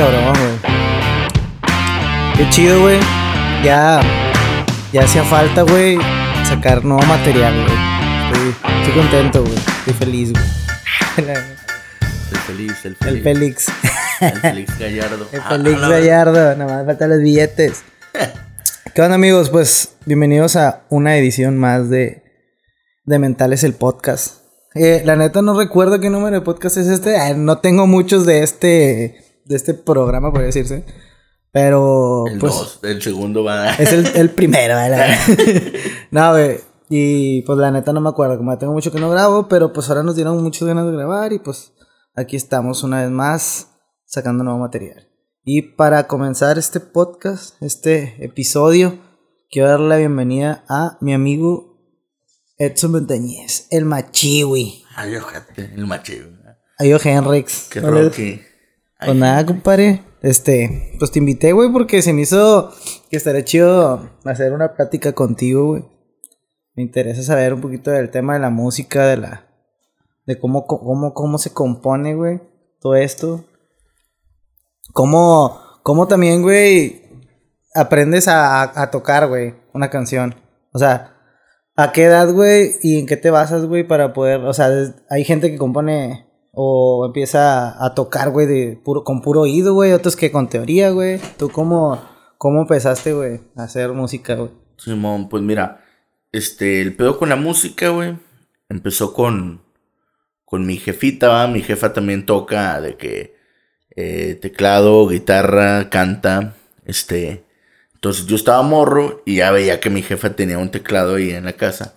cabrón, güey. Qué chido, güey. Ya, ya hacía falta, güey, sacar nuevo material, güey. Estoy, estoy contento, güey. Estoy feliz, güey. El feliz, el El feliz. Félix. El Félix Gallardo. El Ah, Félix la Gallardo. Nada más faltan los billetes. ¿Qué onda, amigos? Pues bienvenidos a una edición más de, de Mentales el Podcast. Eh, la neta no recuerdo qué número de podcast es este. Ah, no tengo muchos de este, de este programa, podría decirse. Pero, El pues, dos, el segundo va. es el, el primero, ¿verdad? no, güey. Y pues la neta no me acuerdo, como ya tengo mucho que no grabo, pero pues ahora nos dieron muchas ganas de grabar y pues aquí estamos una vez más sacando nuevo material. Y para comenzar este podcast, este episodio, quiero darle la bienvenida a mi amigo Edson Montañez, el Machiwi. Ay, ojete, el machivo. Ayo Henrix. Qué ¿Vale? Rocky. Pues nada, compadre. Este, pues te invité, güey, porque se me hizo que estaría chido hacer una plática contigo, güey. Me interesa saber un poquito del tema de la música, de la. de cómo, cómo, cómo se compone, güey. Todo esto. Cómo, cómo también, güey, aprendes a, a tocar, güey, una canción. O sea, ¿a qué edad, güey? ¿Y en qué te basas, güey, para poder. O sea, hay gente que compone o empieza a tocar, güey, de puro, con puro oído, güey. Otros que con teoría, güey. ¿Tú cómo, cómo empezaste, güey, a hacer música, güey? Simón, pues mira, este, el pedo con la música, güey, empezó con, con mi jefita, ¿va? Mi jefa también toca de que eh, teclado, guitarra, canta, este, entonces yo estaba morro y ya veía que mi jefa tenía un teclado ahí en la casa.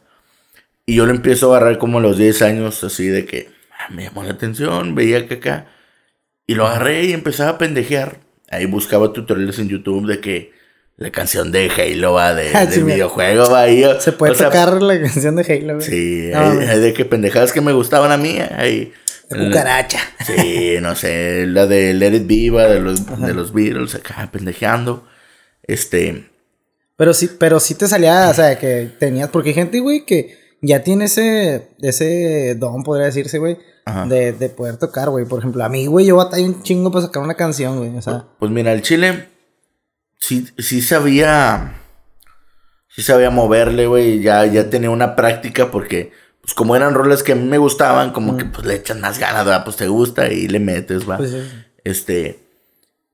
Y yo lo empiezo a agarrar como a los 10 años, así de que ah, me llamó la atención, veía que acá. Y lo agarré y empezaba a pendejear. Ahí buscaba tutoriales en YouTube de que la canción de Halo va, de, Ah, del sí, mira. videojuego va. yo- ¿Se puede o sea, tocar la canción de Halo, güey? Sí, No, ahí- ahí de que pendejadas que me gustaban a mí. Ahí, De cucaracha. Sí, no sé, la de Let It Be, va, de los, de los Beatles, acá pendejeando. Este, Pero sí, pero sí te salía, o sea, que tenías, porque hay gente, güey, que ya tiene ese, ese don, podría decirse, güey. De, de poder tocar, güey. Por ejemplo, a mí, güey, yo batallé un chingo para sacar una canción, güey, o sea. Pues mira, el chile sí, sí sabía. Sí sabía moverle, güey. Ya, ya tenía una práctica porque, pues como eran roles que a mí me gustaban, como que pues le echas más ganas, ¿verdad? Pues te gusta y le metes, va. Pues, sí. Este.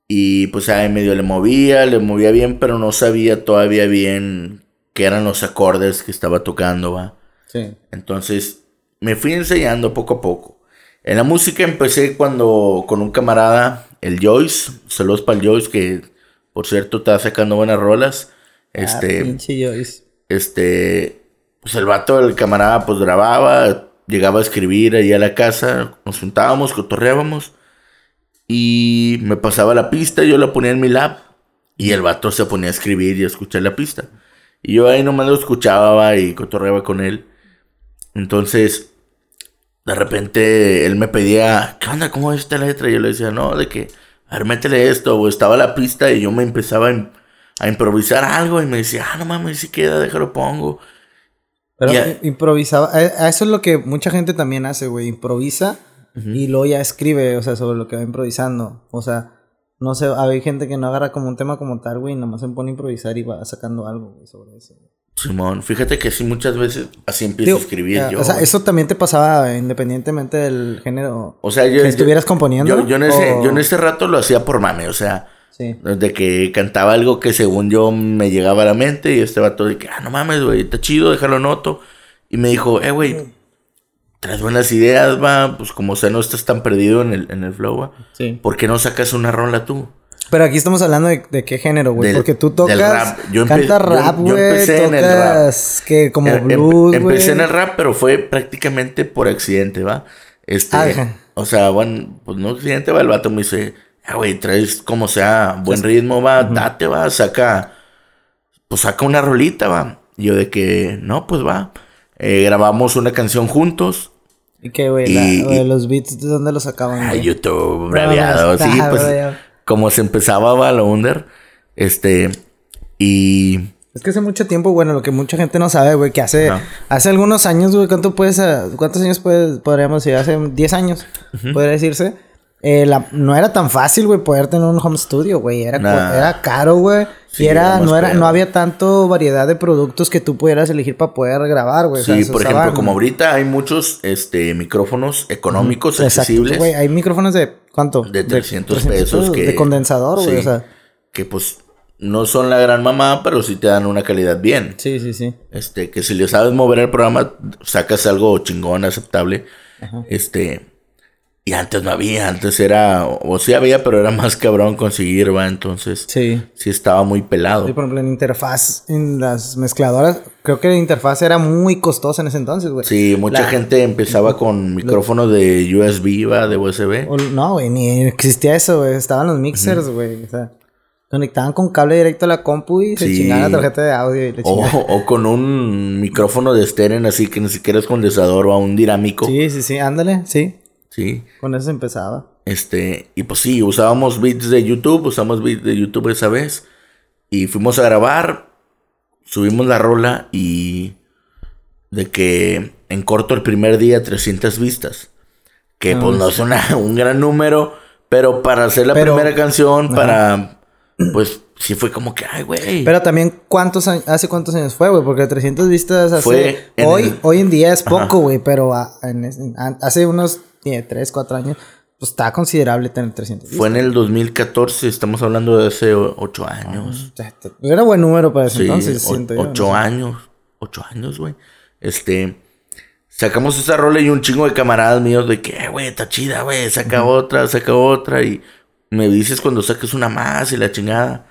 Y pues ahí medio le movía, le movía bien, pero no sabía todavía bien qué eran los acordes que estaba tocando, va. sí. Entonces me fui enseñando poco a poco. En la música empecé cuando con un camarada, el Joyce, saludos para el Joyce, que por cierto estaba sacando buenas rolas. Ah, Este, pinche Joyce. este, pues el vato, el camarada, pues grababa, llegaba a escribir ahí a la casa, nos juntábamos, cotorreábamos, y me pasaba la pista, yo la ponía en mi lap, y el vato se ponía a escribir y a escuchar la pista. Y yo ahí nomás lo escuchaba y cotorreaba con él. Entonces, de repente él me pedía, ¿qué onda? ¿Cómo es esta letra? Y yo le decía, no, de que, a ver, métele esto. O estaba la pista y yo me empezaba a, im- a improvisar algo y me decía, ah, no mames, si queda, déjalo pongo. Pero improvisaba, a, eso es lo que mucha gente también hace, güey, improvisa y luego ya escribe, o sea, sobre lo que va improvisando. O sea, no sé, hay gente que no agarra como un tema como tal, güey, y nomás se pone a improvisar y va sacando algo, güey, sobre eso. Simón, fíjate que sí, muchas veces así empiezo Digo, a escribir yo. O sea, eso también te pasaba independientemente del género O sea, yo, que estuvieras componiendo. Yo, yo en ese, o- yo en ese rato lo hacía por mame, o sea, Sí. de que cantaba algo que según yo me llegaba a la mente y este vato de que, ah, no mames, güey, está chido, déjalo noto. Y me dijo, eh, güey, traes buenas ideas, va, pues como sea, no estás tan perdido en el, en el flow, va. Sí. ¿Por qué no sacas una rola tú? Pero aquí estamos hablando de, de qué género, güey. Porque tú del tocas, rap. Yo empe- cantas yo- rap, yo güey. empecé en el rap. Tocas que como Em- em- blues, güey. Empecé en el rap, pero fue prácticamente por accidente, ¿va? Este, Ajá. o sea, bueno, pues no accidente, va, el vato me dice, ah, güey, traes como sea, buen ritmo, va, date, va, saca, pues saca una rolita, va. Y yo de que, no, pues va. Eh, grabamos una canción juntos. ¿Y qué, güey? Güey, los beats, ¿de dónde los sacaban, A güey? YouTube, braviado, no, sí, pues, braviado. Como se empezaba, va, lo under. Este, y Es que hace mucho tiempo, bueno, lo que mucha gente no sabe, güey, que hace, hace algunos años, güey, ¿cuánto puedes, cuántos años puedes, podríamos decir? Hace 10 años, podría decirse. Eh, la- no era tan fácil, güey, poder tener un home studio, güey. Era, Nah. era caro, güey. Sí, y era, no era, no había tanto variedad de productos que tú pudieras elegir para poder grabar, güey. O sea, Sí, por ejemplo, como ahorita hay muchos este, micrófonos económicos, Exacto, accesibles, güey. Hay micrófonos de, ¿cuánto? De 300 pesos que- De condensador, güey, sí. o sea. que pues no son la gran mamá, pero sí te dan una calidad bien. Sí, sí, sí. Este, que si le sabes mover el programa, sacas algo chingón, aceptable. Este, y antes no había, antes era, o sí había, pero era más cabrón conseguir, va, entonces Sí. sí estaba muy pelado. Sí, por ejemplo, en interfaz, en las mezcladoras, creo que la interfaz era muy costosa en ese entonces, güey. Sí, mucha La- gente empezaba con micrófonos de USB, va, de USB. O- no, güey, ni existía eso, güey. Estaban los mixers, güey. O sea, conectaban con cable directo a la compu y se Sí. chingaban la tarjeta de audio y le O, o con un micrófono de estéreo, así que ni siquiera es condensador o a un dinámico. Sí, sí, sí, ándale, sí. Sí. Con eso empezaba. Este, y pues sí, usábamos beats de YouTube, usamos beats de YouTube esa vez. Y fuimos a grabar, subimos la rola y de que en corto el primer día 300 vistas. Que Ah, pues no es una- un gran número, pero para hacer la Pero- primera canción, para, pues sí fue como que, ay, güey. Pero también, ¿cuántos años, hace cuántos años fue, güey? Porque 300 vistas hace... Fue en hoy, el- hoy en día es poco, güey, pero a- en an- hace unos 3, 4 años, pues está considerable tener 300 vistas. Fue en el 2014, estamos hablando de hace 8 años. Sea, t- Era buen número para ese Sí, entonces, siento yo. ocho no años. Ocho años, güey. Este. Sacamos esa rola y un chingo de camaradas míos de que, "Eh, güey, está chida, güey. Saca otra, saca otra. Y me dices cuando saques una más y la chingada.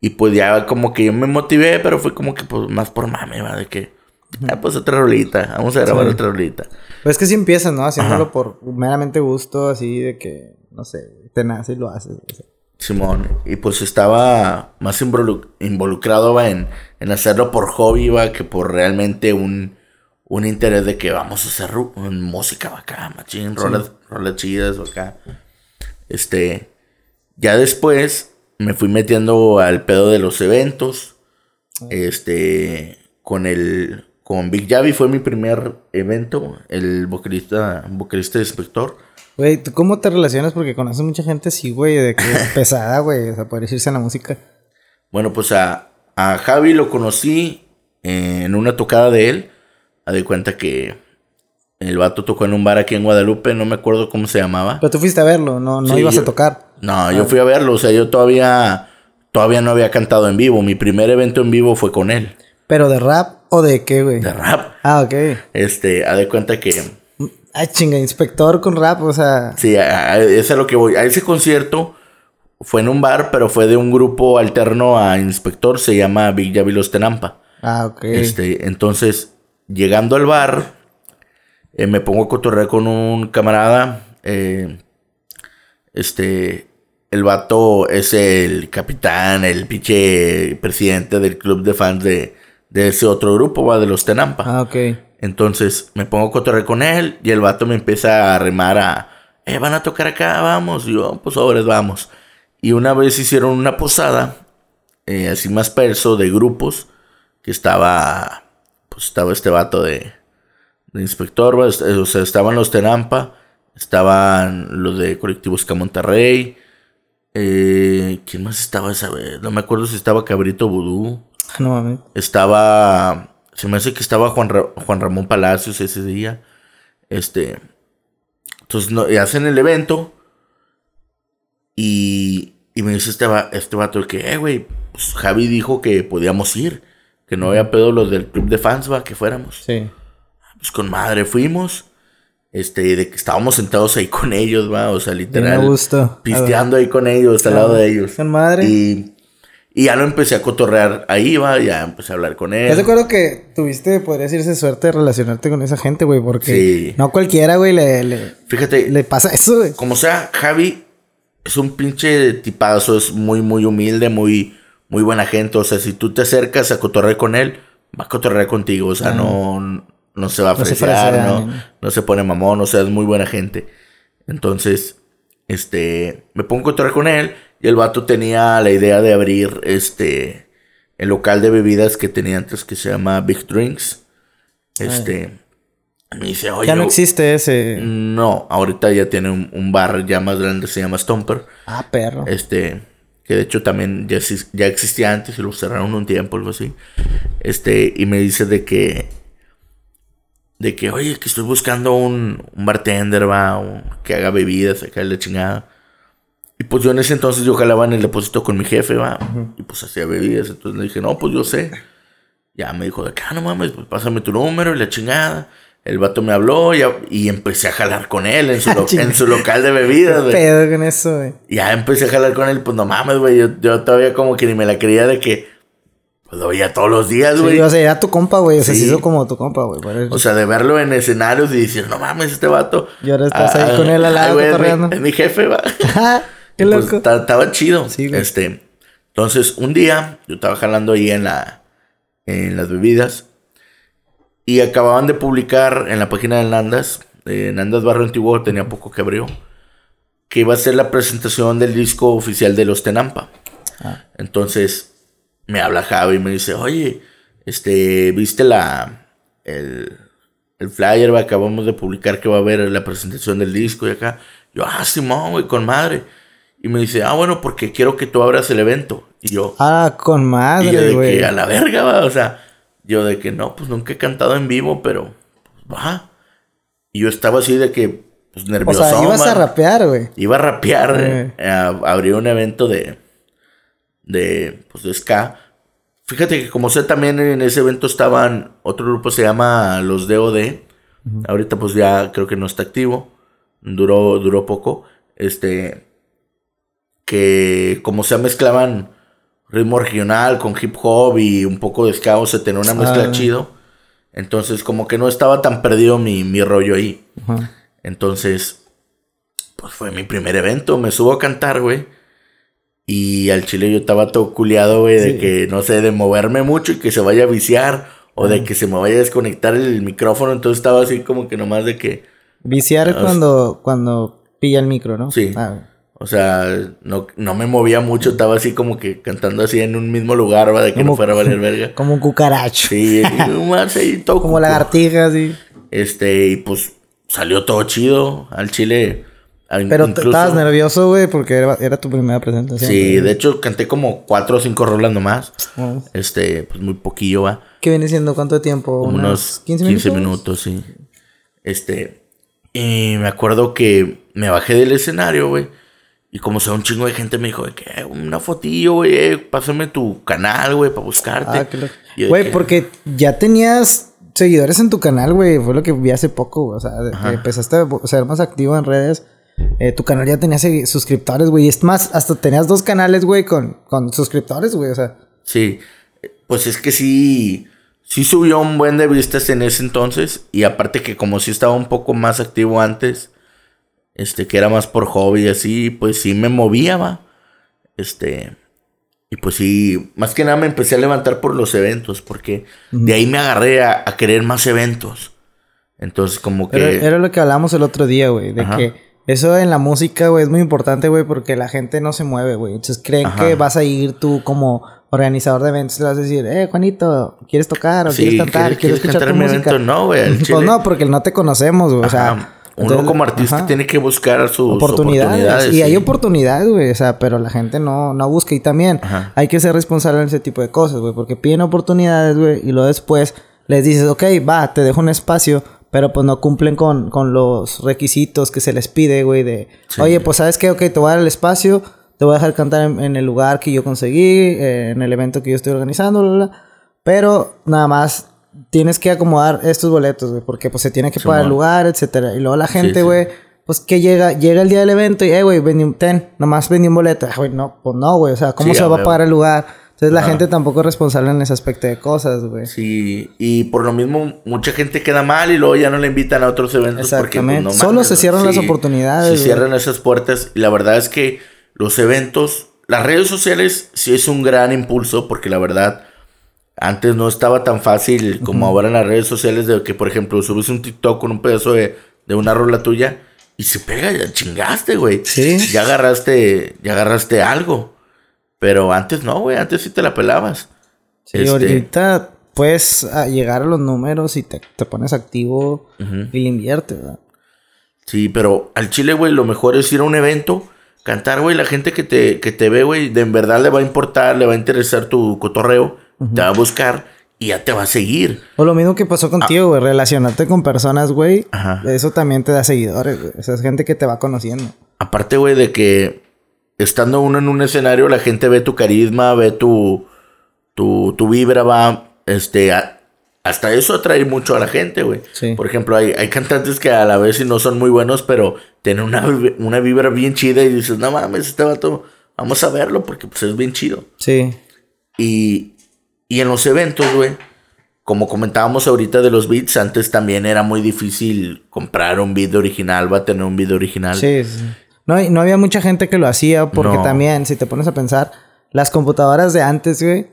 Y pues ya como que yo me motivé, pero fue como que pues más por mame, va, de que. Ah, pues otra rolita. Vamos a grabar Sí. otra rolita. Pues es que sí empiezas, ¿no? Haciéndolo Ajá. por meramente gusto, así de que, no sé, te nace y lo haces. o sea. Simón, y pues estaba más involu- involucrado va, en, en hacerlo por hobby va, que por realmente un, un interés de que vamos a hacer música va, acá, machín, rolas, rolas chidas va, acá. Este, ya después me fui metiendo al pedo de los eventos. Este, con el, con Big Javi fue mi primer evento, el vocalista, vocalista de inspector. Güey, ¿tú cómo te relacionas? Porque conoces mucha gente así, güey, de que pesada, güey. O sea, en la música. Bueno, pues a, a Javi lo conocí en una tocada de él. A de cuenta que el vato tocó en un bar aquí en Guadalupe, no me acuerdo cómo se llamaba. Pero tú fuiste a verlo, no, no Sí, ibas yo- a tocar. No, yo fui a verlo, o sea, yo todavía todavía no había cantado en vivo. Mi primer evento en vivo fue con él, ¿Pero de rap o de qué, güey? de rap. Ah, ok. Este, a de cuenta que Ah, chinga, inspector con rap, o sea. sí, a, a- es a lo que voy. A ese concierto fue en un bar, pero fue de un grupo alterno a Inspector, se llama Big Javi Los Tenampa. Ah, ok. Este, entonces, llegando al bar, eh, me pongo a cotorrear con un camarada. eh, este, el vato es el capitán, el pinche presidente del club de fans de, de ese otro grupo, va, de los Tenampa. Ah, ok. Entonces, me pongo a cotorrear con él y el vato me empieza a remar a, eh, van a tocar acá, vamos. Y yo, pues sobres, vamos. Y una vez hicieron una posada, eh, así más perso, de grupos, que estaba, pues estaba este vato de, de inspector, o sea, estaban los Tenampa, estaban los de Colectivos Ska Monterrey, eh, ¿quién más estaba esa vez? No me acuerdo si estaba Cabrito Vudú, No mames. estaba, se me hace que estaba Juan, Ra- Juan Ramón Palacios ese día, este, entonces no, hacen el evento y, y me dice este, va- este vato que, eh, güey, pues Javi dijo que podíamos ir, que no había pedo los del club de fans, va, que fuéramos. Sí. Pues con madre fuimos, este, de que estábamos sentados ahí con ellos, va, o sea, literal. a gusto. Pisteando ahí con ellos, al lado de ellos. Con madre. Y, y ya lo empecé a cotorrear ahí, va, ya empecé a hablar con él. ¿Estás de acuerdo que tuviste, podría decirse, suerte de relacionarte con esa gente, güey? Porque Sí. no cualquiera, güey, le, le, Fíjate, le pasa eso, güey. como sea, Javi es un pinche tipazo, es muy, muy humilde, muy, muy buena gente. O sea, si tú te acercas a cotorrear con él, va a cotorrear contigo. O sea, no, no se va a fresear, fresea, no, no se pone mamón, o sea, es muy buena gente. Entonces, este, me pongo a cotorrear con él y el vato tenía la idea de abrir este, el local de bebidas que tenía antes que se llama Big Drinks. Este, Me dice, oye. Ya no existe ese. No, ahorita ya tiene un, un bar ya más grande, se llama Stomper. Ah, perro. Este, que de hecho también ya, ya existía antes y lo cerraron un tiempo, algo así. Este, y me dice de que, de que, oye, que estoy buscando un, un bartender, va, o que haga bebidas, acá la chingada. Y pues yo en ese entonces yo jalaba en el depósito con mi jefe, va, y pues hacía bebidas. Entonces le dije, no, pues yo sé. Ya me dijo de que, ah, no mames, pues pásame tu número y la chingada. El vato me habló y, y empecé a jalar con él en su, lo- en su local de bebidas, güey. pedo con eso, güey? Ya empecé a jalar con él, pues no mames, güey. Yo, yo todavía como que ni me la creía de que pues lo veía todos los días, güey. Sí, o sea, era tu compa, güey. O sea, Sí. se hizo como tu compa, güey. o sea, de verlo en escenarios y decir, no mames, este vato. Y ahora estás ahí con él al lado, güey, es mi jefe, va. Qué pues, loco. estaba chido. Sí, güey. Este, entonces, un día, yo estaba jalando ahí en la, en las bebidas. Y acababan de publicar en la página de Nandas, de Nandas Barrio Antiguo, tenía poco que abrió, que iba a ser la presentación del disco oficial de los Tenampa. Ah. Entonces, me habla Javi y me dice, oye, este, ¿viste la, el, el flyer? Acabamos de publicar que va a haber la presentación del disco y acá. Yo, ah, Simón, güey, con madre. Y me dice, ah, bueno, porque quiero que tú abras el evento. Y yo, Ah, con y yo madre, de güey. que a la verga, va. O sea, yo de que no, pues nunca he cantado en vivo, pero pues, va. Y yo estaba así de que, pues O nervioso. sea, ibas a rapear, güey. Iba a rapear, Eh. eh, a- abrir un evento de, de, pues de ska. Fíjate que como sé también en ese evento estaban, otro grupo se llama Los DOD. Ahorita pues ya creo que no está activo. Duró, duró poco. Este, que como se mezclaban ritmo regional con hip hop y un poco de ska, o sea, tenía una mezcla Ah. chido. Entonces como que no estaba tan perdido mi, mi rollo ahí. Entonces, pues fue mi primer evento. Me subo a cantar, güey. Y al chile yo estaba todo culiado, güey, de que, no sé, de moverme mucho y que se vaya a viciar. O de que se me vaya a desconectar el micrófono. Entonces estaba así como que nomás de que... Viciar cuando, cuando pilla el micro, ¿no? Sí. Ah. O sea, no, no me movía mucho. Estaba así como que cantando así en un mismo lugar, va, de que no fuera a valer verga. Como un cucaracho. Sí, y nomás ahí todo Como cuco. lagartijas, sí. Este, y pues salió todo chido. Al chile... al- Pero incluso- estabas nervioso, güey, porque era, era tu primera presentación. Sí, güey. de hecho canté como cuatro o cinco rolas nomás. Ah. Este, pues muy poquillo va. ¿Qué viene siendo cuánto tiempo? Como unos 15 15 minutos. minutos, sí. Este, y me acuerdo que me bajé del escenario, güey. Y como sea un chingo de gente me dijo de que "Eh, una fotillo, güey, eh, pásame tu canal, güey, para buscarte. Ah. Y de Güey, que, porque ya tenías seguidores en tu canal, güey. Fue lo que vi hace poco. O sea, que empezaste a ser más activo en redes. Eh, tu canal ya tenía suscriptores, güey. Es más, hasta tenías dos canales, güey, con, con suscriptores, güey. O sea, Sí, pues es que sí, sí subió un buen de vistas en ese entonces. Y aparte que como sí estaba un poco más activo antes, este, que era más por hobby y así, pues sí me movía, va. Este, y pues sí, más que nada me empecé a levantar por los eventos, porque de ahí me agarré a, a querer más eventos. Entonces como que... era, era lo que hablamos el otro día, güey. De Ajá. que eso en la música, güey, es muy importante, güey, porque la gente no se mueve, güey. Entonces creen Ajá. que vas a ir tú como organizador de eventos. Le vas a decir, eh, Juanito, ¿quieres tocar o sí, quieres cantar? ¿quieres- ¿Quieres, quieres escuchar cantar tu música? evento? No, güey, Pues no, porque no te conocemos, güey. O sea, Uno entonces, como artista ajá. tiene que buscar sus oportunidades. oportunidades. y hay oportunidades, güey. O sea, pero la gente no, no busca. Y también Ajá. hay que ser responsable en ese tipo de cosas, güey. Porque piden oportunidades, güey. Y luego después les dices, ok, va, te dejo un espacio. Pero pues no cumplen con, con los requisitos que se les pide, güey. De, Sí. oye, pues sabes qué, ok, te voy a dar el espacio. Te voy a dejar cantar en, en el lugar que yo conseguí. eh, en el evento que yo estoy organizando, bla, bla, bla. Pero nada más tienes que acomodar estos boletos, güey. Porque pues se tiene que pagar el lugar, etcétera. Y luego la gente, sí. güey, pues que llega, llega el día del evento y, eh, güey, vendí un- ten, nomás vendí un boleto. Ah, güey, no, pues no, güey, o sea, ¿cómo se va a pagar el lugar? Entonces la gente tampoco es responsable en ese aspecto de cosas, güey. Sí, y por lo mismo mucha gente queda mal y luego ya no le invitan a otros eventos porque pues, Exactamente. no Solo se cierran las oportunidades, Se cierran esas puertas y la verdad es que los eventos, las redes sociales sí es un gran impulso porque la verdad antes no estaba tan fácil como ahora en las redes sociales de que por ejemplo subes un TikTok con un pedazo de, de una rola tuya y se pega, ya chingaste, güey. Sí. Ya agarraste, ya agarraste algo. Pero antes no, güey, antes sí te la pelabas. Sí, Este, ahorita, puedes ah, llegar a los números y te, te pones activo y le inviertes, ¿verdad? Sí, pero al chile, güey, lo mejor es ir a un evento, cantar, güey, la gente que te, que te ve, güey, de en verdad le va a importar, le va a interesar tu cotorreo, te va a buscar y ya te va a seguir. O lo mismo que pasó contigo, güey, relacionarte con personas, güey. Eso también te da seguidores, güey. O sea, es gente que te va conociendo. Aparte, güey, de que estando uno en un escenario, la gente ve tu carisma, ve tu, tu, tu vibra, va, este, a- hasta eso atrae mucho a la gente, güey. Sí. Por ejemplo, hay, hay cantantes que a la vez no son muy buenos, pero tienen una, una vibra bien chida y dices, no mames, este vato, vamos a verlo porque pues es bien chido. Sí. Y, y en los eventos, güey, como comentábamos ahorita de los beats, antes también era muy difícil comprar un beat original, va a tener un beat original. Sí, sí. No, no había mucha gente que lo hacía porque No. también, si te pones a pensar, las computadoras de antes, güey,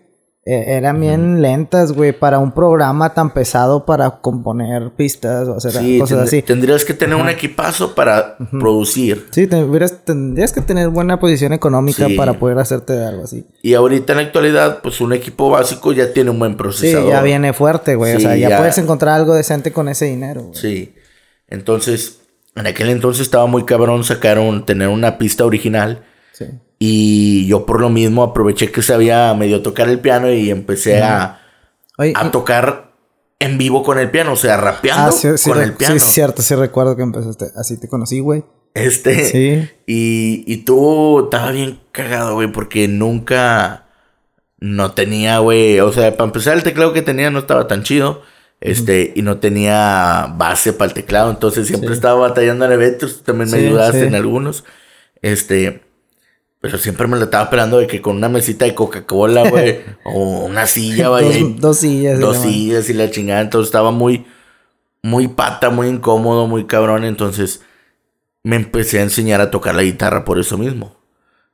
eran bien lentas, güey, para un programa tan pesado para componer pistas o hacer Sí, cosas así. tendrías que tener un equipazo para producir. Sí, tendrías que tener buena posición económica Sí. para poder hacerte algo así. Y ahorita en la actualidad, pues un equipo básico ya tiene un buen Sí, procesador. ya viene fuerte, güey. o Sí, sea, ya, ya. puedes encontrar algo decente con ese dinero, güey. Sí. Entonces, en aquel entonces estaba muy cabrón sacar un, tener una pista original. Sí. Y yo por lo mismo aproveché que sabía medio tocar el piano y empecé a, Oye, a tocar en vivo con el piano, o sea, rapeando ah, sí, sí, con el piano. sí, cierto, sí recuerdo que empezaste. Así te conocí, güey. Este. Sí. Y, y tú estaba bien cagado, güey, porque nunca no tenía, güey. O sea, para empezar, el teclado que tenía no estaba tan chido. Este, y no tenía base para el teclado. Entonces siempre Sí. estaba batallando en eventos. También me Sí, ayudaste sí. en algunos. Este. Pero siempre me lo estaba esperando de que con una mesita de Coca-Cola, güey. o una silla, vaya. y- Dos, dos sillas. dos sillas y la chingada. Entonces estaba muy, muy pata, muy incómodo, muy cabrón. Entonces me empecé a enseñar a tocar la guitarra por eso mismo.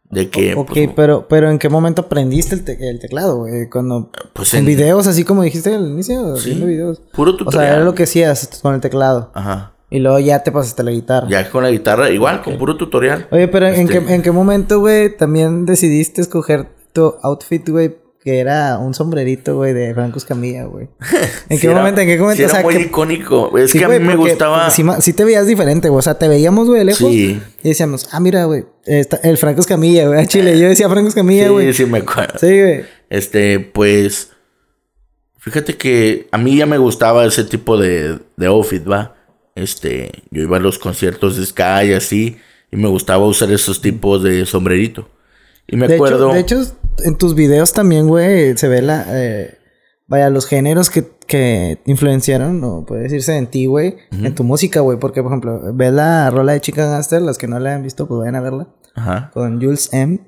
De que, Ok, pues, pero, pero ¿en qué momento aprendiste el, te- el teclado, güey? Cuando... pues En en, videos, así como dijiste al inicio, Sí. viendo videos. puro O tutorial. sea, era lo que hacías con el teclado. Ajá. Y luego ya te pasaste la guitarra. Ya con la guitarra, igual, con puro tutorial. Oye, pero ¿en, Este- qué, ¿en qué momento, güey, también decidiste escoger tu outfit, güey? Que era un sombrerito, güey, de Franco Escamilla, güey. ¿En Sí qué era- momento? ¿En qué momento? sí o era muy que- icónico. Es Sí, que a mí me gustaba. Sí, ma- sí te veías diferente, güey. O sea, te veíamos, güey, de lejos. Sí. Y decíamos, ah, mira, güey, el Franco Escamilla, güey. a Chile. Yo decía Franco Escamilla, güey. Sí, sí, me acuerdo. Sí, güey. Este, pues. Fíjate que a mí ya me gustaba ese tipo de, de outfit, ¿va? Este, yo iba a los conciertos de Sky y así, y me gustaba usar esos tipos de sombrerito. Y me de acuerdo. Hecho, de hecho, en tus videos también, güey, se ve la. eh, vaya, los géneros que, que influenciaron, o puede decirse en ti, güey, en tu música, güey. Porque, por ejemplo, ves la rola de Chica Gangster, los que no la han visto, pues vayan a verla. Ajá. Con Jules M.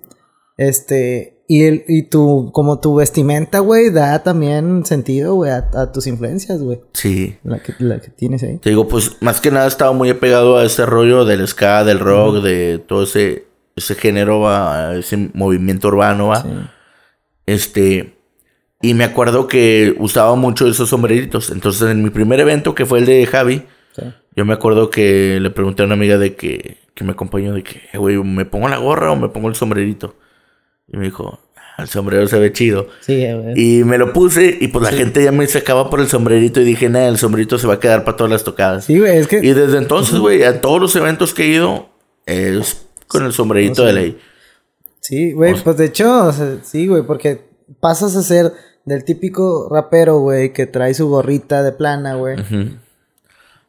Este. Y, el, y tu, como tu vestimenta, güey, da también sentido, güey, a, a tus influencias, güey. Sí. La que, la que tienes ahí. Te digo, pues más que nada estaba muy apegado a ese rollo del ska, del rock, de todo ese, ese género, ¿va? a ese movimiento urbano, ¿va? Sí. Este. Y me acuerdo que usaba mucho esos sombreritos. Entonces, en mi primer evento, que fue el de Javi, Sí. yo me acuerdo que le pregunté a una amiga de que, que me acompañó, de que, "Eh, güey, ¿me pongo la gorra o me pongo el sombrerito? Y me dijo, "Ah, el sombrero se ve chido. Sí, güey. Y me lo puse y pues la gente ya me sacaba por el sombrerito y dije, nada, el sombrerito se va a quedar para todas las tocadas. Sí, güey, es que. Y desde entonces, güey, a todos los eventos que he ido, es con el sombrerito de ley. Sí, güey, pues de hecho, o sea, sí, güey, porque pasas a ser del típico rapero, güey, que trae su gorrita de plana, güey.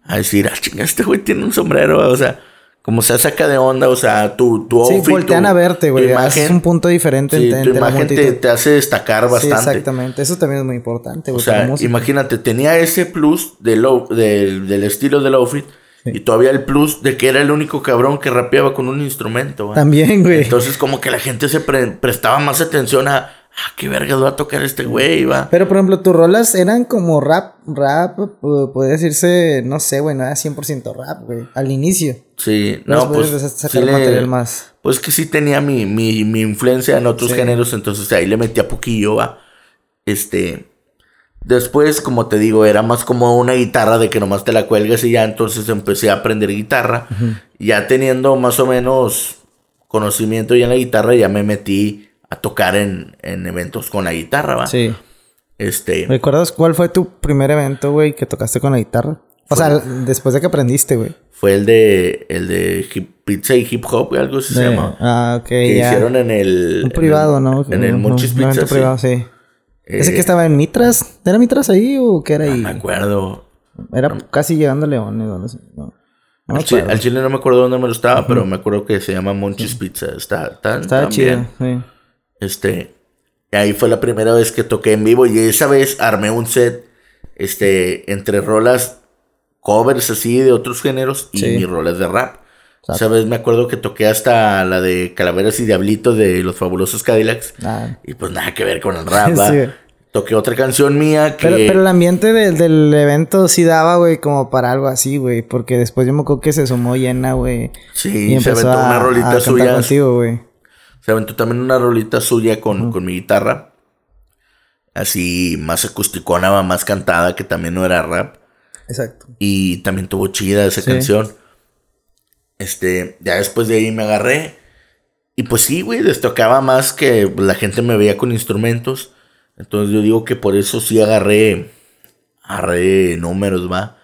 A decir, ah, chinga, este güey tiene un sombrero, o sea, como se saca de onda, o sea, tu, tu Sí, outfit, voltean tu- a verte, güey. Es un punto diferente sí, entre, tu imagen te, hace destacar Sí, bastante. exactamente. Eso también es muy importante, O güey. para sea, imagínate, tenía ese plus del, del, del estilo del outfit y todavía el plus de que era el único cabrón que rapeaba con un instrumento. ¿va? También, güey. Entonces, como que la gente se pre- prestaba más atención a, ah, qué verga va a tocar este güey, va. Pero, por ejemplo, tus rolas eran como rap, rap, podría decirse, no sé, güey, era 100% rap, güey, al inicio. Sí, No, no, pues. sí sacar le- material más. Pues que sí tenía mi, mi, mi influencia en otros Sí. géneros, entonces ahí le metía poquillo, va. Este. Después, como te digo, era más como una guitarra de que nomás te la cuelgas y ya, entonces empecé a aprender guitarra. Ya teniendo más o menos conocimiento ya en la guitarra, ya me metí a tocar en, en eventos con la guitarra, va. Sí. Este, ¿Recuerdas cuál fue tu primer evento, güey, que tocaste con la guitarra? O sea, después de que aprendiste, güey. fue el de, el de hip- pizza y hip hop, algo así se De- llama. Ah, ok, Que hicieron en el... Un privado, en el- ¿no? En el un evento Pizza, sí. privado, sí. ¿Ese Eh, que estaba en Mitras? ¿Era Mitras ahí o qué era No ahí? me acuerdo. Era casi llegando a León, ¿no? No no. No Al acuerdo. al chile no me acuerdo dónde me lo estaba, pero me acuerdo que se llama Monchis Pizza. Está tan, Estaba tan chido, bien. sí. Este, y ahí fue la primera vez que toqué en vivo y esa vez armé un set, este, entre rolas covers así de otros géneros y Sí. mis rolas de rap. Exacto. Esa vez me acuerdo que toqué hasta la de Calaveras y Diablitos de los fabulosos Cadillacs Ah. y pues nada que ver con el rap. Toqué otra canción mía que... Pero, pero el ambiente del, del evento sí daba, güey, como para algo así, güey. Porque después yo me acuerdo que se sumó llena, güey. sí, Y se empezó aventó a, una rolita suya. contigo, güey. Se aventó también una rolita suya con, con mi guitarra. Así más acusticona, más cantada, que también no era rap. Exacto. Y también tuvo chida esa Sí. canción. Este, ya después de ahí me agarré. Y pues sí, güey, les tocaba más que la gente me veía con instrumentos. Entonces yo digo que por eso sí agarré, agarré números, va.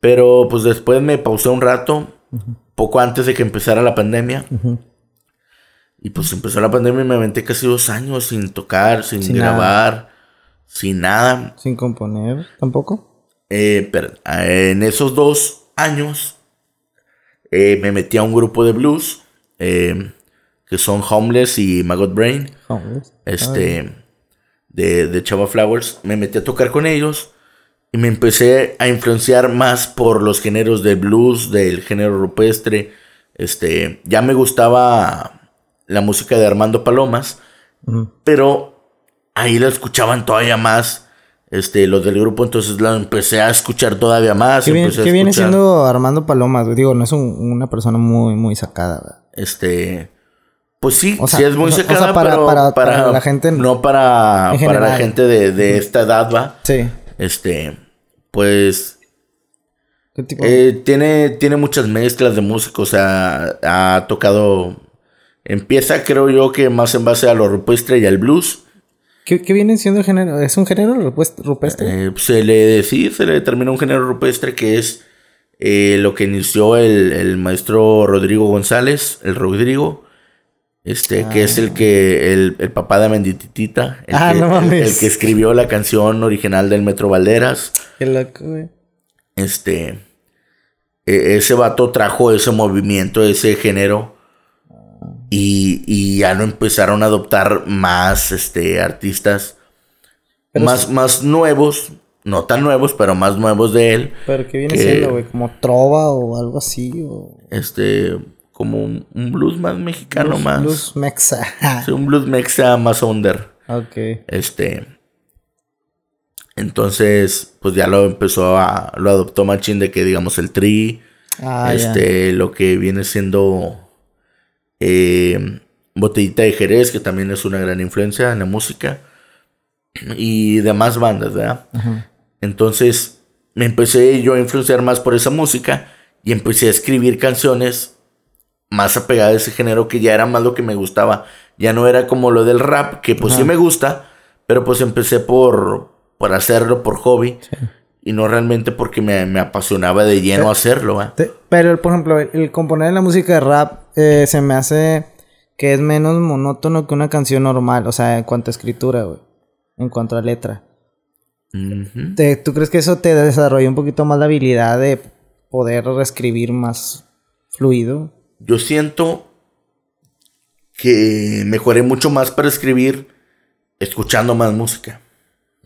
Pero pues después me pausé un rato, poco antes de que empezara la pandemia. Y pues empezó la pandemia y me aventé casi dos años sin tocar, sin, Sin nada. grabar, sin nada. Sin componer tampoco. Eh, pero, eh, en esos dos años eh, me metí a un grupo de blues eh, que son Homeless y Maggot Brain, Homeless. este, de, de Chava Flowers. Me metí a tocar con ellos y me empecé a influenciar más por los géneros de blues, del género rupestre. Este, ya me gustaba la música de Armando Palomas, pero ahí la escuchaban todavía más este los del grupo entonces la empecé a escuchar todavía más ¿Qué, viene- qué siendo Armando Palomas? Digo, no es un- una persona muy, muy sacada, güey. este pues sí O sea, sí es muy o sea, para- pero para- para, para la gente en- no para para la gente de, de esta edad va Sí. este pues ¿Qué tipo? eh, tiene tiene muchas mezclas de música o sea ha tocado empieza creo yo que más en base a lo rupestre y al blues ¿Qué, qué viene siendo el género? ¿Es un género rupestre? Eh, se le sí, se le determina un género rupestre que es eh, lo que inició el, el maestro Rodrigo González, el Rodrigo, este, que es el que, el, el papá de Mendititita, el, Ah, que, no mames. el que escribió la canción original del Metro Valderas. Qué loco, güey. Este, e- ese vato trajo ese movimiento, ese género. Y, y ya lo empezaron a adoptar más este, artistas Pero más, más nuevos, no tan nuevos, pero más nuevos de él. ¿Pero qué viene que- siendo, güey? ¿Como trova o algo así? O... Este, como un, un blues más mexicano, más. Blues mexa. Sí, un blues mexa más under. ok. Este. Entonces, pues ya lo empezó a. Lo adoptó Machín de que, digamos, el tri. Ah, este, lo que viene siendo. Eh, Botellita de Jerez, que también es una gran influencia en la música. Y demás bandas, ¿verdad? Entonces me empecé yo a influenciar más por esa música y empecé a escribir canciones más apegadas a ese género que ya era más lo que me gustaba. Ya no era como lo del rap, que pues sí me gusta, pero pues empecé por, por hacerlo, por hobby. Y no realmente porque me, me apasionaba de lleno hacerlo. ¿va? Te- Pero, por ejemplo, el, el componer la música de rap eh, se me hace que es menos monótono que una canción normal. O sea, en cuanto a escritura, güey. En cuanto a letra. Te- ¿Tú crees que eso te desarrolla un poquito más la habilidad de poder reescribir más fluido? Yo siento que mejoré mucho más para escribir escuchando más música.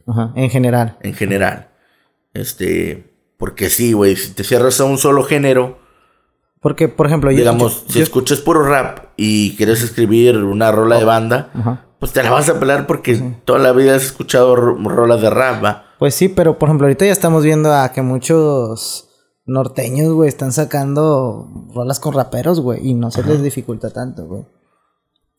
Ajá, en general. en general. Este, porque sí, güey, si te cierras a un solo género, Porque, por ejemplo, digamos, yo- si yo- escuchas puro rap y quieres escribir una rola de banda, Ajá. pues te la vas a pelar porque toda la vida has escuchado ro- rolas de rap, ¿va? Pues sí, pero por ejemplo, ahorita ya estamos viendo a que muchos norteños, güey, están sacando rolas con raperos, güey, y no se les dificulta tanto, güey.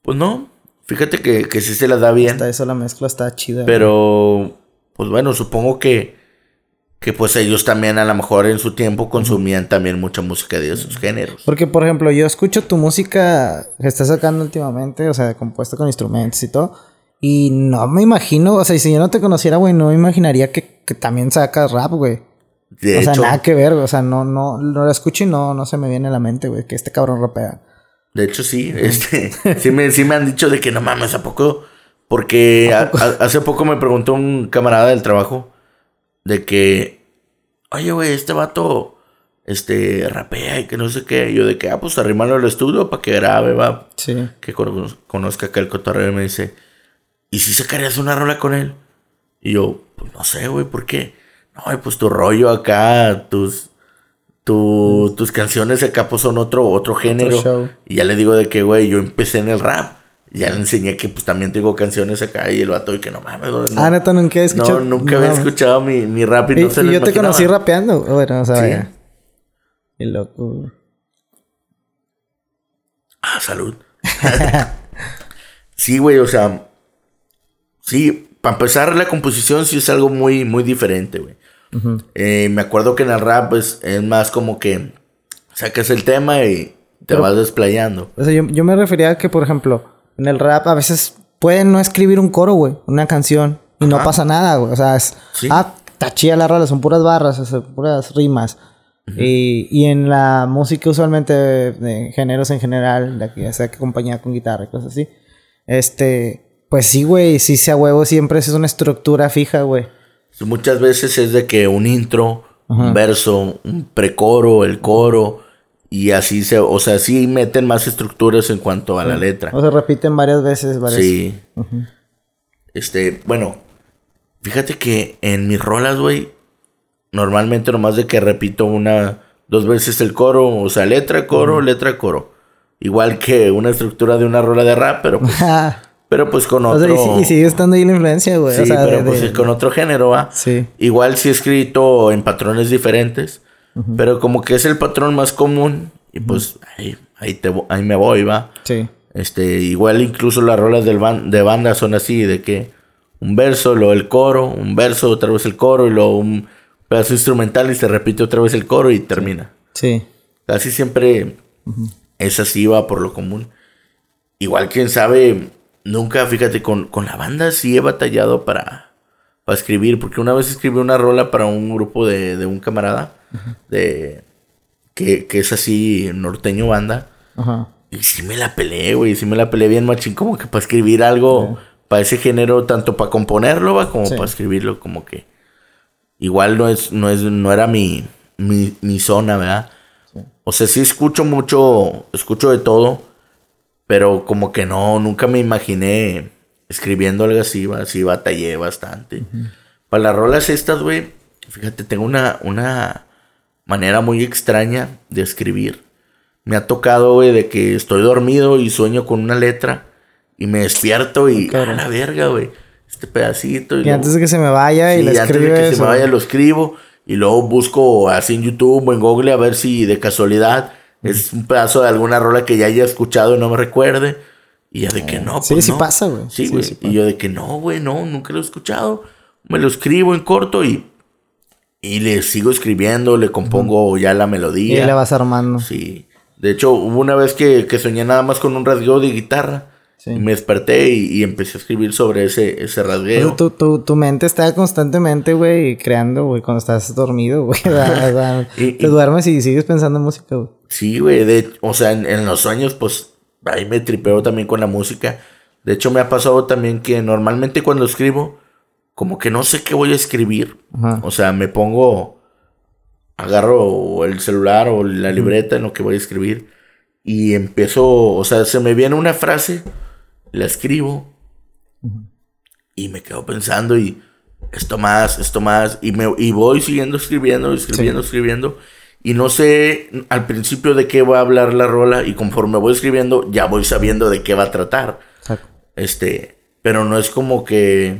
Pues no, fíjate que, que sí se la da bien, Hasta eso la mezcla está chida. güey. pero, pues bueno, supongo que, que pues ellos también a lo mejor en su tiempo consumían también mucha música de esos géneros. Porque, por ejemplo, yo escucho tu música que estás sacando últimamente, o sea, compuesta con instrumentos y todo, Y no me imagino, o sea, si yo no te conociera, güey, no me imaginaría que, que también sacas rap, güey. De o sea, hecho, nada que ver. O sea, no, no, no lo escucho y no, no se me viene a la mente, güey, que este cabrón rapea. de hecho sí, este, sí me, sí me han dicho de que no mames, ¿a poco? Porque a- a- hace poco me preguntó un camarada del trabajo de que, oye, güey, este vato, este, rapea y que no sé qué. Yo de que, ah, pues arrímalo al estudio para que grabe, va. Sí. que cono- conozca acá el cotorreo y me dice, ¿y si sacarías una rola con él? Y yo, pues no sé, güey, ¿por qué? No, pues tu rollo acá, tus, tu- tus canciones acá pues son otro, otro género. y ya le digo de que, güey, yo empecé en el rap. Y ya le enseñé que pues también tengo canciones acá y el vato y que no mames, no, ah, neta, nunca he escuchado. no, nunca había escuchado mi, mi rap y, Y, no se y lo yo te conocí rapeando. Bueno, o sea, Sí. vaya. Qué loco. Ah, salud. sí, güey, o sea. Sí, para empezar, la composición sí es algo muy, muy diferente, güey. Eh, me acuerdo que en el rap pues, es más como que sacas el tema y te Pero- vas desplayando. O sea, yo, yo me refería a que, por ejemplo, en el rap a veces pueden no escribir un coro, güey, una canción, y no pasa nada, güey. O sea, es. Sí. Ah, chida la rola, son puras barras, sea, puras rimas. y, y en la música, usualmente de, géneros en general, la que ya sea que acompañada con guitarra y cosas así, este. Pues sí, güey, sí sea huevo, siempre es una estructura fija, güey. Muchas veces es de que un intro, un verso, un precoro, el coro, y así se, o sea, sí meten más estructuras en cuanto a la letra. O se repiten varias veces, varias. Sí. Este, bueno, fíjate que en mis rolas, güey, normalmente nomás de que repito una, dos veces el coro, o sea, letra, coro, letra, coro. Igual que una estructura de una rola de rap, pero pues, pero pues con o otro. sea, y, si- y sigue estando ahí la influencia, güey. Sí, o sea, pero de- pues de- con otro género, ¿va? Sí. Igual sí he escrito en patrones diferentes, pero como que es el patrón más común, y pues ahí, ahí, te, ahí me voy, ¿va? Sí. Este, igual incluso las rolas del ban- de banda son así, de que un verso, luego el coro, un verso, otra vez el coro, y luego un pedazo instrumental y se repite otra vez el coro y termina. Sí. Casi siempre es así, va por lo común. Igual, quién sabe, nunca, fíjate, con, con la banda sí he batallado para, para escribir, porque una vez escribí una rola para un grupo de, de un camarada, de que, que es así, norteño banda. Ajá. Y sí me la peleé, güey. Sí me la peleé bien machín como que para escribir algo para ese género, tanto para componerlo, va, como Sí. para escribirlo, como que igual no es, no es, no era mi, mi, mi zona, ¿verdad? O sea, sí escucho mucho, escucho de todo, pero como que no, nunca me imaginé escribiendo algo así, va, sí batallé bastante. Para las rolas estas, güey, fíjate, tengo una, una manera muy extraña de escribir. Me ha tocado, güey, de que estoy dormido y sueño con una letra y me despierto y a la verga, güey. Este pedacito. Y Y luego- antes de que se me vaya y antes de que se me vaya lo escribo y luego busco así en YouTube o en Google a ver si de casualidad es un pedazo de alguna rola que ya haya escuchado y no me recuerde. Y ya de que no, Sí, pues sí no. pasa, güey. Sí, Sí, güey. sí y yo de que no, güey, no, nunca lo he escuchado. Me lo escribo en corto y, y le sigo escribiendo, le compongo ya la Y melodía. ahí la vas armando. Sí. De hecho, hubo una vez que, que soñé nada más con un rasgueo de guitarra. Sí. Y me desperté y, y empecé a escribir sobre ese, ese rasgueo. tu, tu, tu mente está constantemente, güey, creando, güey, cuando estás dormido, güey. Y- te y- duermes y sigues pensando en música, güey. Sí, güey. O sea, en, en los sueños, pues ahí me tripeo también con la música. De hecho, me ha pasado también que normalmente cuando escribo, como que no sé qué voy a escribir. Ajá. O sea, me pongo, agarro el celular o la libreta en lo que voy a escribir y empiezo, o sea, se me viene una frase, la escribo y me quedo pensando y esto más, esto más y me y voy siguiendo escribiendo, escribiendo, escribiendo y no sé al principio de qué va a hablar la rola y conforme voy escribiendo ya voy sabiendo de qué va a tratar. Exacto. Este, pero no es como que.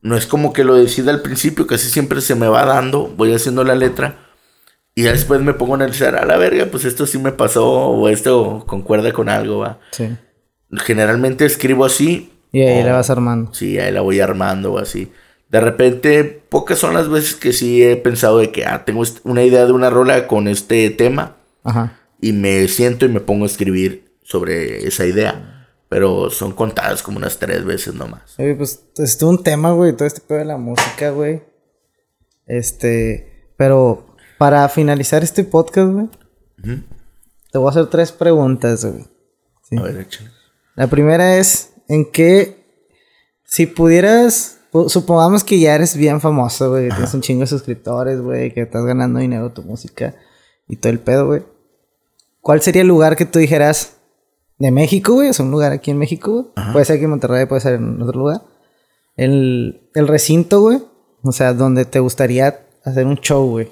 No es como que lo decida al principio, casi siempre se me va dando, voy haciendo la letra y ya después me pongo a analizar, a la verga, pues esto sí me pasó o esto concuerda con algo, va. Sí. Generalmente escribo así. Y ahí o- la vas armando. Sí, ahí la voy armando o así. De repente, pocas son las veces que sí he pensado de que, ah, tengo una idea de una rola con este tema Ajá. y me siento y me pongo a escribir sobre esa idea. Pero son contadas como unas tres veces nomás. Oye, pues es todo un tema, güey, todo este pedo de la música, güey. Este, pero para finalizar este podcast, güey, te voy a hacer tres preguntas, güey. Sí. A ver, échale. La primera es, ¿en qué, si pudieras, pu- supongamos que ya eres bien famoso, güey, que tienes un chingo de suscriptores, güey, que estás ganando dinero tu música y todo el pedo, güey. ¿Cuál sería el lugar que tú dijeras de México, güey? O sea, un lugar aquí en México, güey. Puede ser aquí en Monterrey, puede ser en otro lugar. El, el recinto, güey. O sea, donde te gustaría hacer un show, güey.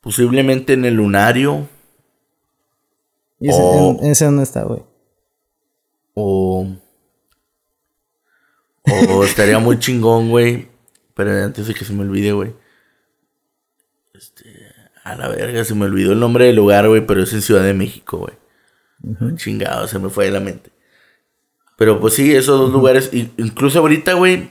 Posiblemente en el lunario ¿Y ese, en- ese dónde está, güey? o... O estaría muy chingón, güey. Pero antes de que se me olvide, güey. Este... A la verga, se me olvidó el nombre del lugar, güey. Pero es en Ciudad de México, güey. Chingado, se me fue de la mente. Pero pues sí, esos dos lugares. y- Incluso ahorita, güey.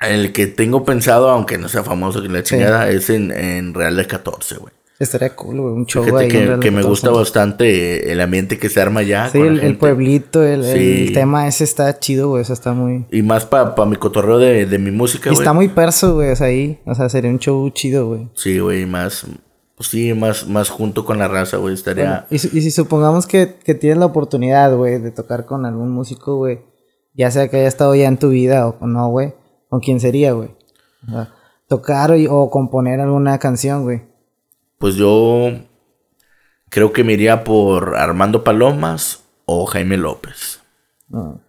El que tengo pensado, aunque no sea famoso que la chingada, es en, en Real de 14, güey. Estaría cool, güey. Un show Fíjate ahí. que, que me 14. gusta bastante el ambiente que se arma allá. Sí, el, pueblito, el, tema ese está chido, güey. O sea, está muy... Y más para mi cotorreo de, de mi música, Y güey. está muy perso, güey. O sea, ahí. O sea, sería un show chido, güey. Sí, güey, más. Pues sí, más, más junto con la raza, güey. Estaría. Y, si- y si supongamos que, que tienes la oportunidad, güey, de tocar con algún músico, güey. Ya sea que haya estado ya en tu vida o no, güey. ¿Con quién sería, güey? O sea, tocar o, o componer alguna canción, güey. Pues yo. Creo que me iría por Armando Palomas o Jaime López. No.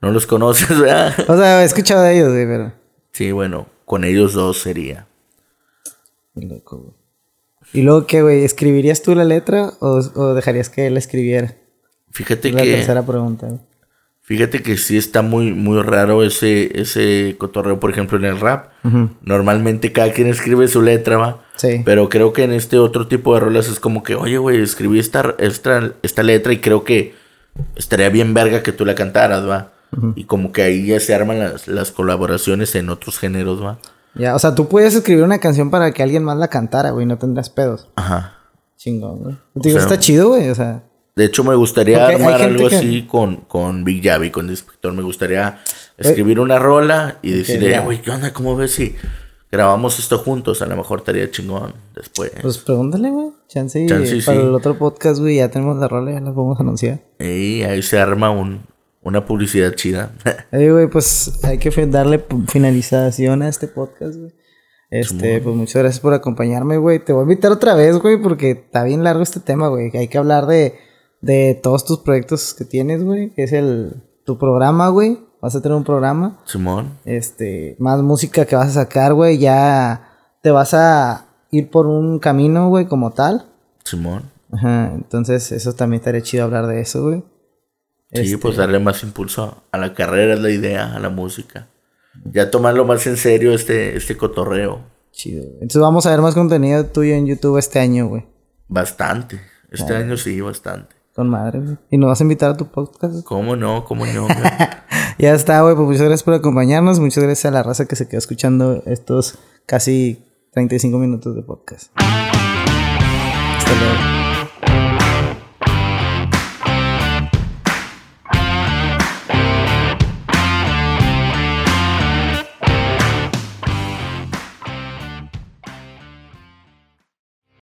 No los conoces, ¿verdad? O sea, he escuchado de ellos, güey, pero... Sí, bueno, con ellos dos sería. Loco, güey. ¿Y luego qué, güey? ¿Escribirías tú la letra o, o dejarías que él escribiera? Fíjate la que. tercera pregunta, güey. Fíjate que sí está muy, muy raro ese, ese cotorreo, por ejemplo, en el rap. Normalmente cada quien escribe su letra, va. Sí. Pero creo que en este otro tipo de rolas es como que, oye, güey, escribí esta, esta, esta letra y creo que estaría bien verga que tú la cantaras, va. Y como que ahí ya se arman las, las colaboraciones en otros géneros, va. Ya, o sea, tú puedes escribir una canción para que alguien más la cantara, güey. No tendrás pedos. Ajá. Chingón, güey. Te digo, sea, está chido, güey. O sea... De hecho, me gustaría armar algo que- así con, con Big Javi, con Inspector. Me gustaría escribir una rola y decirle. "Eh, güey, ¿qué onda? ¿Cómo ves si grabamos esto juntos? A lo mejor estaría chingón después. Pues pregúntale, güey. Chance, y Chance, para sí. el otro podcast, güey, ya tenemos la rola, ya la podemos anunciar. y ahí se arma un, una publicidad chida. Eh, güey, pues hay que darle finalización a este podcast, güey. Este, pues muchas gracias por acompañarme, güey. Te voy a invitar otra vez, güey, porque está bien largo este tema, güey. Hay que hablar de, de todos tus proyectos que tienes, güey. Que es el, tu programa, güey. Vas a tener un programa. Simón. Este, más música que vas a sacar, güey. Ya te vas a ir por un camino, güey, como tal. Simón. Ajá, entonces eso también estaría chido hablar de eso, güey. Sí, Este, pues darle más impulso a la carrera, es la idea, a la música. Ya tomarlo más en serio este, este cotorreo. Chido. Entonces vamos a ver más contenido tuyo en YouTube este año, güey. Bastante. Este año sí, bastante. Con madre, güey. Y nos vas a invitar a tu podcast. ¿Cómo no? ¿Cómo no? ya está, güey. Pues muchas gracias por acompañarnos. Muchas gracias a la raza que se quedó escuchando estos casi 35 minutos de podcast. Hasta luego.